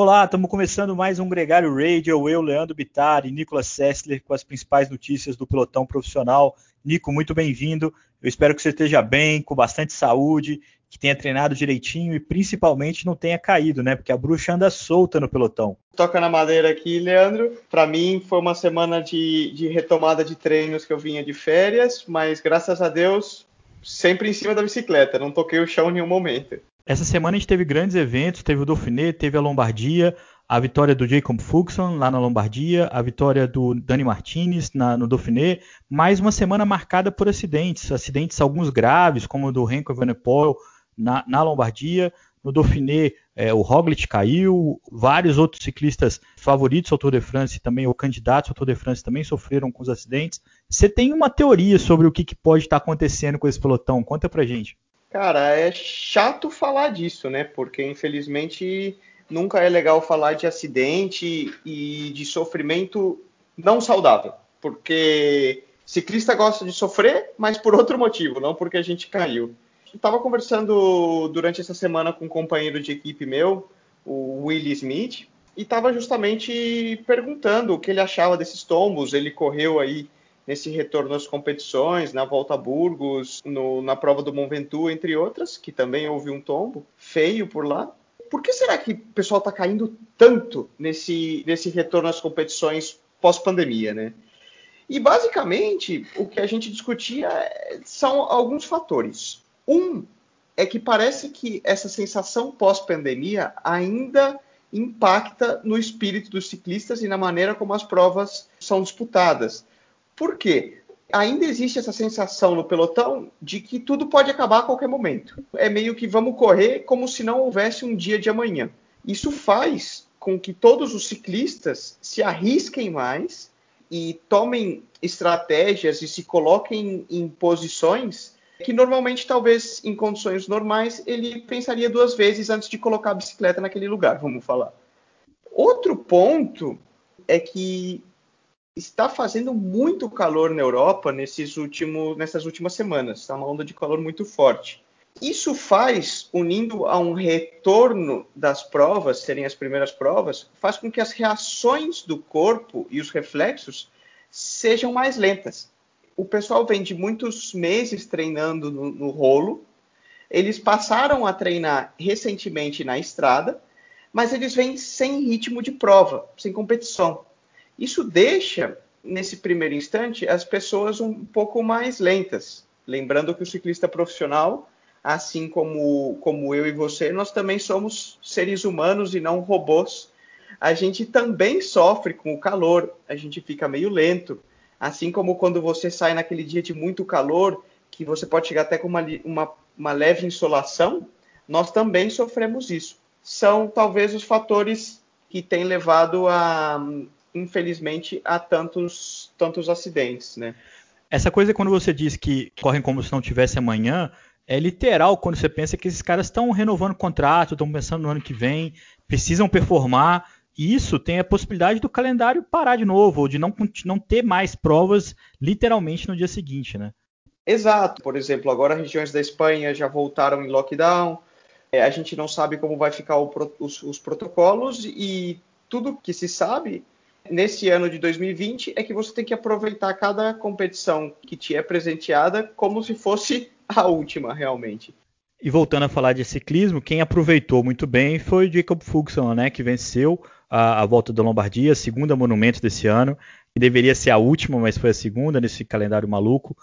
Olá, estamos começando mais um Gregário Radio. Eu, Leandro Bittar e Nicolas Sessler com as principais notícias do pelotão profissional. Nico, muito bem-vindo. Eu espero que você esteja bem, com bastante saúde, que tenha treinado direitinho e principalmente não tenha caído, né? Porque a bruxa anda solta no pelotão. Toca na madeira aqui, Leandro. Para mim foi uma semana de, de retomada de treinos que eu vinha de férias, mas graças a Deus sempre em cima da bicicleta, não toquei o chão em nenhum momento. Essa semana a gente teve grandes eventos, teve o Dauphiné, teve a Lombardia, a vitória do Jacob Fuchson lá na Lombardia, a vitória do Dani Martinez na, no Dauphiné, mais uma semana marcada por acidentes, acidentes alguns graves, como o do Renko Evenepoel na, na Lombardia, no Dauphiné é, o Roglic caiu, vários outros ciclistas favoritos ao Tour de France também, ou candidatos ao Tour de France também sofreram com os acidentes. Você tem uma teoria sobre o que, que pode estar acontecendo com esse pelotão? Conta pra gente. Cara, é chato falar disso, né? Porque infelizmente nunca é legal falar de acidente e de sofrimento não saudável. Porque ciclista gosta de sofrer, mas por outro motivo, não porque a gente caiu. Estava conversando durante essa semana com um companheiro de equipe meu, o Willie Smith, e estava justamente perguntando o que ele achava desses tombos. Ele correu aí nesse retorno às competições, na volta a Burgos, no, na prova do Mont Ventoux, entre outras, que também houve um tombo feio por lá. Por que será que o pessoal está caindo tanto nesse, nesse retorno às competições pós-pandemia, né? E basicamente o que a gente discutia são alguns fatores. Um é que parece que essa sensação pós-pandemia ainda impacta no espírito dos ciclistas e na maneira como as provas são disputadas. Por quê? Ainda existe essa sensação no pelotão de que tudo pode acabar a qualquer momento. É meio que vamos correr como se não houvesse um dia de amanhã. Isso faz com que todos os ciclistas se arrisquem mais e tomem estratégias e se coloquem em posições que normalmente, talvez em condições normais, ele pensaria duas vezes antes de colocar a bicicleta naquele lugar, vamos falar. Outro ponto é que está fazendo muito calor na Europa nesses últimos, nessas últimas semanas. Está uma onda de calor muito forte. Isso faz, unindo a um retorno das provas, serem as primeiras provas, faz com que as reações do corpo e os reflexos sejam mais lentas. O pessoal vem de muitos meses treinando no, no rolo. Eles passaram a treinar recentemente na estrada, mas eles vêm sem ritmo de prova, sem competição. Isso deixa, nesse primeiro instante, as pessoas um pouco mais lentas. Lembrando que o ciclista profissional, assim como, como eu e você, nós também somos seres humanos e não robôs. A gente também sofre com o calor, a gente fica meio lento. Assim como quando você sai naquele dia de muito calor, que você pode chegar até com uma, uma, uma leve insolação, nós também sofremos isso. São talvez os fatores que têm levado a, infelizmente, há tantos, tantos acidentes, né? Essa coisa quando você diz que correm como se não tivesse amanhã, é literal quando você pensa que esses caras estão renovando o contrato, estão pensando no ano que vem, precisam performar. E isso tem a possibilidade do calendário parar de novo, ou de não, não ter mais provas literalmente no dia seguinte, né? Exato. Por exemplo, agora regiões da Espanha já voltaram em lockdown. É, a gente não sabe como vai ficar o, os, os protocolos e tudo que se sabe nesse ano de 2020 é que você tem que aproveitar cada competição que te é presenteada como se fosse a última, realmente. E voltando a falar de ciclismo, quem aproveitou muito bem foi o Jacob Fuglsang, né, que venceu a, a, volta da Lombardia, segunda monumento desse ano, que deveria ser a última, mas foi a segunda nesse calendário maluco.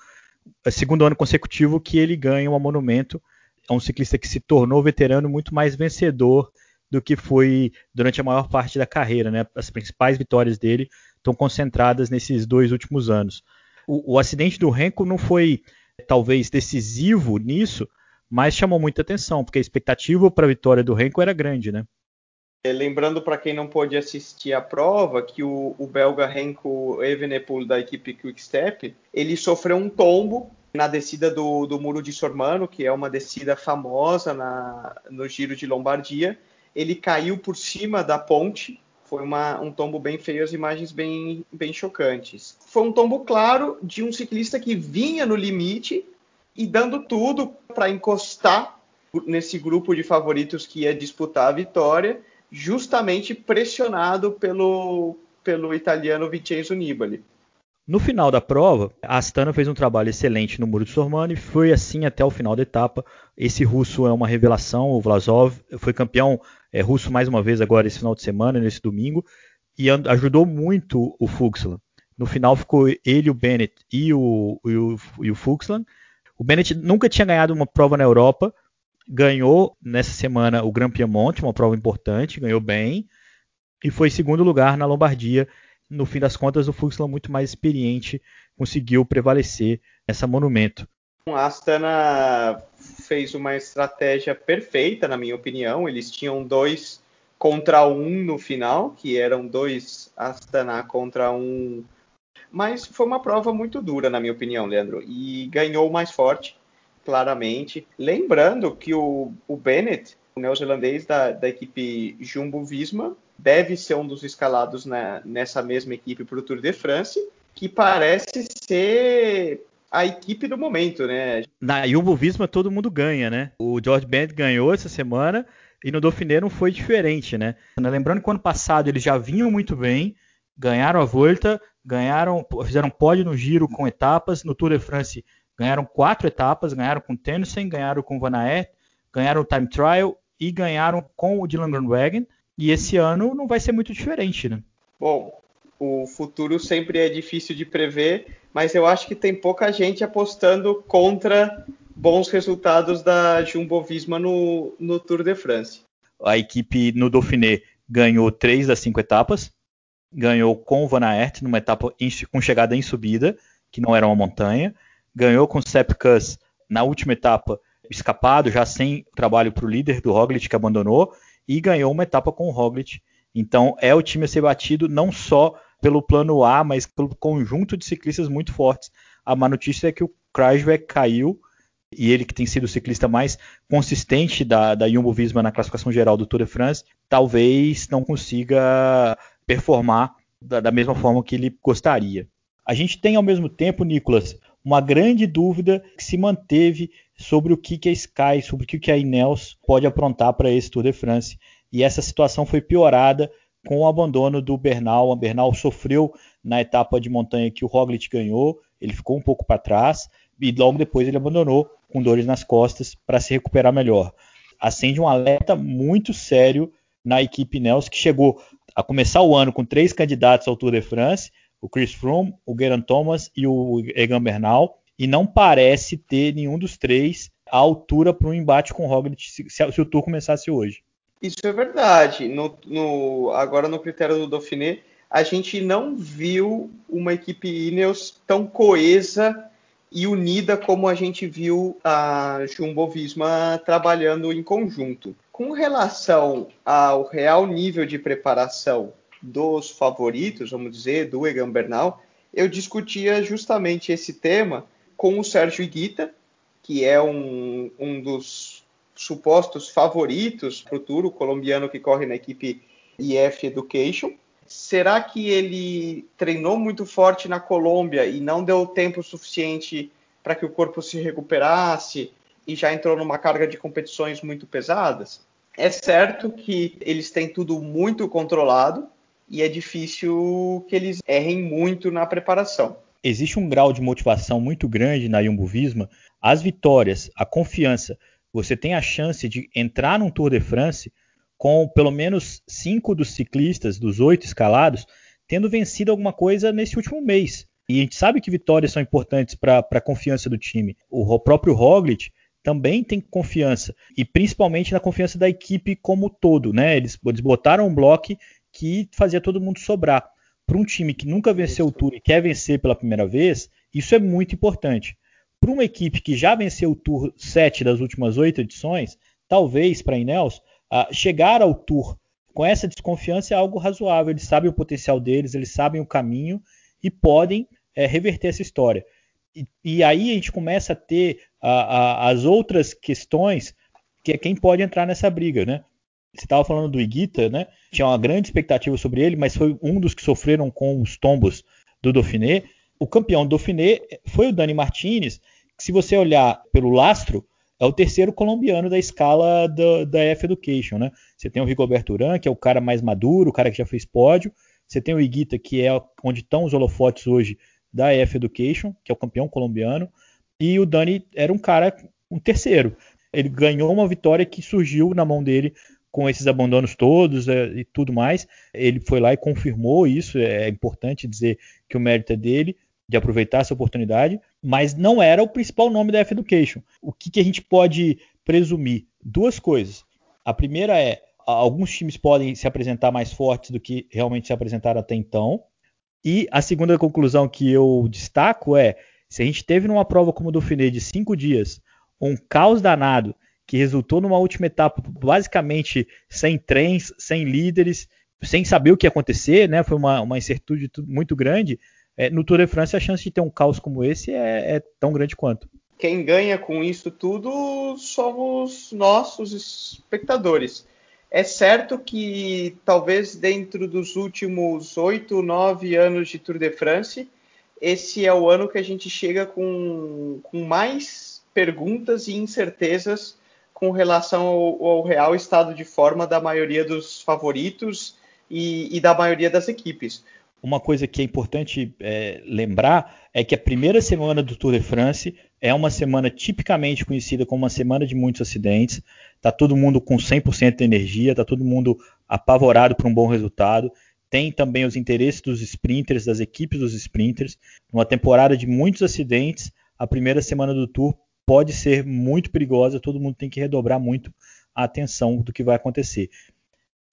É segundo ano consecutivo que ele ganha uma monumento. É um ciclista que se tornou veterano muito mais vencedor do que foi durante a maior parte da carreira. Né? As principais vitórias dele estão concentradas nesses dois últimos anos. O, o acidente do Renko não foi talvez decisivo nisso, mas chamou muita atenção, porque a expectativa para a vitória do Renko era grande, né? É, lembrando para quem não pôde assistir a prova que o, o belga Renko Evenepoel da equipe Quickstep, ele sofreu um tombo na descida do, do Muro de Sormano, que é uma descida famosa na, no Giro de Lombardia, ele caiu por cima da ponte. Foi uma, um tombo bem feio, as imagens bem, bem chocantes. Foi um tombo claro de um ciclista que vinha no limite e dando tudo para encostar nesse grupo de favoritos que ia disputar a vitória, justamente pressionado pelo, pelo italiano Vincenzo Nibali. No final da prova, a Astana fez um trabalho excelente no Muro de Sormano e foi assim até o final da etapa. Esse russo é uma revelação, o Vlasov foi campeão é, russo mais uma vez agora esse final de semana, nesse domingo, e ajudou muito o Fuxland. No final ficou ele, o Bennett e o, e o, e o Fuxland. O Bennett nunca tinha ganhado uma prova na Europa, ganhou nessa semana o Grand Piemonte, uma prova importante, ganhou bem, e foi segundo lugar na Lombardia. No fim das contas, o Fuxland, muito mais experiente, conseguiu prevalecer nessa monumento. A Astana fez uma estratégia perfeita, na minha opinião. Eles tinham dois contra um no final, que eram dois Astana contra um. Mas foi uma prova muito dura, na minha opinião, Leandro. E ganhou o mais forte, claramente. Lembrando que o, o Bennett, o neozelandês da, da equipe Jumbo Visma, deve ser um dos escalados na, nessa mesma equipe para o Tour de France, que parece ser a equipe do momento, né? Na Jumbo Visma todo mundo ganha, né? O George Bennett ganhou essa semana e no Dauphiné não foi diferente, né? Lembrando que o ano passado eles já vinham muito bem, ganharam a Volta, ganharam, fizeram pódio no Giro com etapas, no Tour de France ganharam quatro etapas, ganharam com Tennyson, ganharam com Van Aert, ganharam o Time Trial e ganharam com o Dylan Groenewegen. E esse ano não vai ser muito diferente, né? Bom, o futuro sempre é difícil de prever, mas eu acho que tem pouca gente apostando contra bons resultados da Jumbo Visma no, no Tour de France. A equipe no Dauphiné ganhou três das cinco etapas, ganhou com o Van Aert numa etapa em, com chegada em subida, que não era uma montanha, ganhou com o Sepkus na última etapa escapado, já sem trabalho para o líder do Roglic que abandonou, e ganhou uma etapa com o Roglic. Então é o time a ser batido não só pelo plano A, mas pelo conjunto de ciclistas muito fortes. A má notícia é que o Kreisbeck caiu, e ele que tem sido o ciclista mais consistente da, da Jumbo Visma na classificação geral do Tour de France, talvez não consiga performar da, da mesma forma que ele gostaria. A gente tem ao mesmo tempo, Nicolas, uma grande dúvida que se manteve sobre o que, que a Sky, sobre o que, que a Ineos pode aprontar para esse Tour de France. E essa situação foi piorada com o abandono do Bernal. O Bernal sofreu na etapa de montanha que o Roglic ganhou, ele ficou um pouco para trás e logo depois ele abandonou com dores nas costas para se recuperar melhor. Acende um alerta muito sério na equipe Ineos que chegou a começar o ano com três candidatos ao Tour de France, o Chris Froome, o Geraint Thomas e o Egan Bernal, e não parece ter nenhum dos três à altura para um embate com o Roglic se, se, o Tour começasse hoje. Isso é verdade. No, no, agora no critério do Dauphiné, a gente não viu uma equipe Ineos tão coesa e unida como a gente viu a Jumbo Visma trabalhando em conjunto. Com relação ao real nível de preparação dos favoritos, vamos dizer, do Egan Bernal, eu discutia justamente esse tema com o Sérgio Iguita, que é um, um dos supostos favoritos para o Tour, colombiano que corre na equipe IF Education. Será que ele treinou muito forte na Colômbia e não deu tempo suficiente para que o corpo se recuperasse e já entrou numa carga de competições muito pesadas? É certo que eles têm tudo muito controlado, e é difícil que eles errem muito na preparação. Existe um grau de motivação muito grande na Jumbo Visma. As vitórias, a confiança, você tem a chance de entrar num Tour de France com pelo menos cinco dos ciclistas, dos oito escalados, tendo vencido alguma coisa nesse último mês. E a gente sabe que vitórias são importantes para a confiança do time. O próprio Roglic também tem confiança, e principalmente na confiança da equipe como todo. Né? Eles, eles botaram um bloco que fazia todo mundo sobrar. Para um time que nunca venceu o Tour e quer vencer pela primeira vez, isso é muito importante. Para uma equipe que já venceu o Tour 7 das últimas oito edições, talvez para a Ineos, uh, chegar ao Tour com essa desconfiança é algo razoável. Eles sabem o potencial deles, eles sabem o caminho e podem é, reverter essa história. E, e, aí a gente começa a ter uh, uh, as outras questões que é quem pode entrar nessa briga, né? Você estava falando do Iguita, né? Tinha uma grande expectativa sobre ele, mas foi um dos que sofreram com os tombos do Dauphiné. O campeão do Dauphiné foi o Dani Martinez, que se você olhar pelo lastro, é o terceiro colombiano da escala do, da F Education, né? Você tem o Rigoberto Urán, que é o cara mais maduro, o cara que já fez pódio. Você tem o Iguita, que é onde estão os holofotes hoje da F Education, que é o campeão colombiano. E o Dani era um cara, um terceiro. Ele ganhou uma vitória que surgiu na mão dele com esses abandonos todos é, e tudo mais. Ele foi lá e confirmou isso. É importante dizer que o mérito é dele de aproveitar essa oportunidade, mas não era o principal nome da F-Education. O que, que a gente pode presumir? Duas coisas. A primeira é, alguns times podem se apresentar mais fortes do que realmente se apresentaram até então. E a segunda conclusão que eu destaco é, se a gente teve numa prova como o Dauphiné de cinco dias, um caos danado, que resultou numa última etapa basicamente sem trens, sem líderes, sem saber o que ia acontecer, né? Foi uma, uma incertitude muito grande é, no Tour de France a chance de ter um caos como esse é, é, tão grande quanto. Quem ganha com isso tudo somos nossos espectadores. É certo que talvez dentro dos últimos oito, nove anos de Tour de France, esse é o ano que a gente chega com, com mais perguntas e incertezas com relação ao, ao real estado de forma da maioria dos favoritos e, e da maioria das equipes uma coisa que é importante é, lembrar é que a primeira semana do Tour de France é uma semana tipicamente conhecida como uma semana de muitos acidentes. Tá todo mundo com 100% de energia, tá todo mundo apavorado por um bom resultado. Tem também os interesses dos sprinters, das equipes dos sprinters. Numa temporada de muitos acidentes, a primeira semana do Tour pode ser muito perigosa. Todo mundo tem que redobrar muito a atenção do que vai acontecer.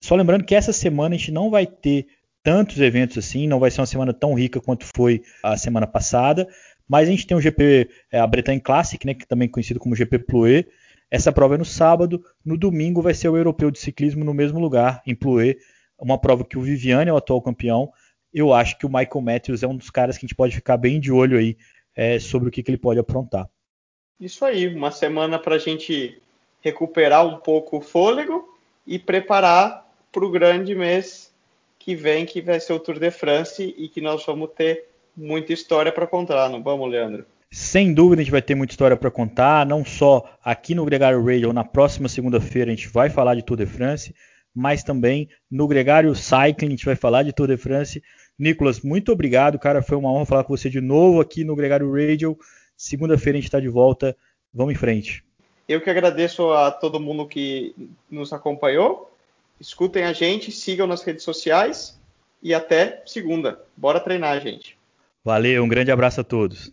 Só lembrando que essa semana a gente não vai ter tantos eventos assim, não vai ser uma semana tão rica quanto foi a semana passada, mas a gente tem o GP, é, a Bretagne Classic, né, que também é conhecido como GP Plouet. Essa prova é no sábado, no domingo vai ser o Europeu de Ciclismo no mesmo lugar, em Plouet, uma prova que o Viviane é o atual campeão. Eu acho que o Michael Matthews é um dos caras que a gente pode ficar bem de olho aí é, sobre o que, que ele pode aprontar. Isso aí, uma semana para a gente recuperar um pouco o fôlego e preparar para o grande mês que vem, que vai ser o Tour de France e que nós vamos ter muita história para contar, não vamos, Leandro? Sem dúvida a gente vai ter muita história para contar, não só aqui no Gregário Radio, na próxima segunda-feira a gente vai falar de Tour de France, mas também no Gregário Cycling a gente vai falar de Tour de France. Nicolas, muito obrigado, cara, foi uma honra falar com você de novo aqui no Gregário Radio. Segunda-feira a gente está de volta, vamos em frente. Eu que agradeço a todo mundo que nos acompanhou Escutem a gente, sigam nas redes sociais e até segunda. Bora treinar, gente. Valeu, um grande abraço a todos.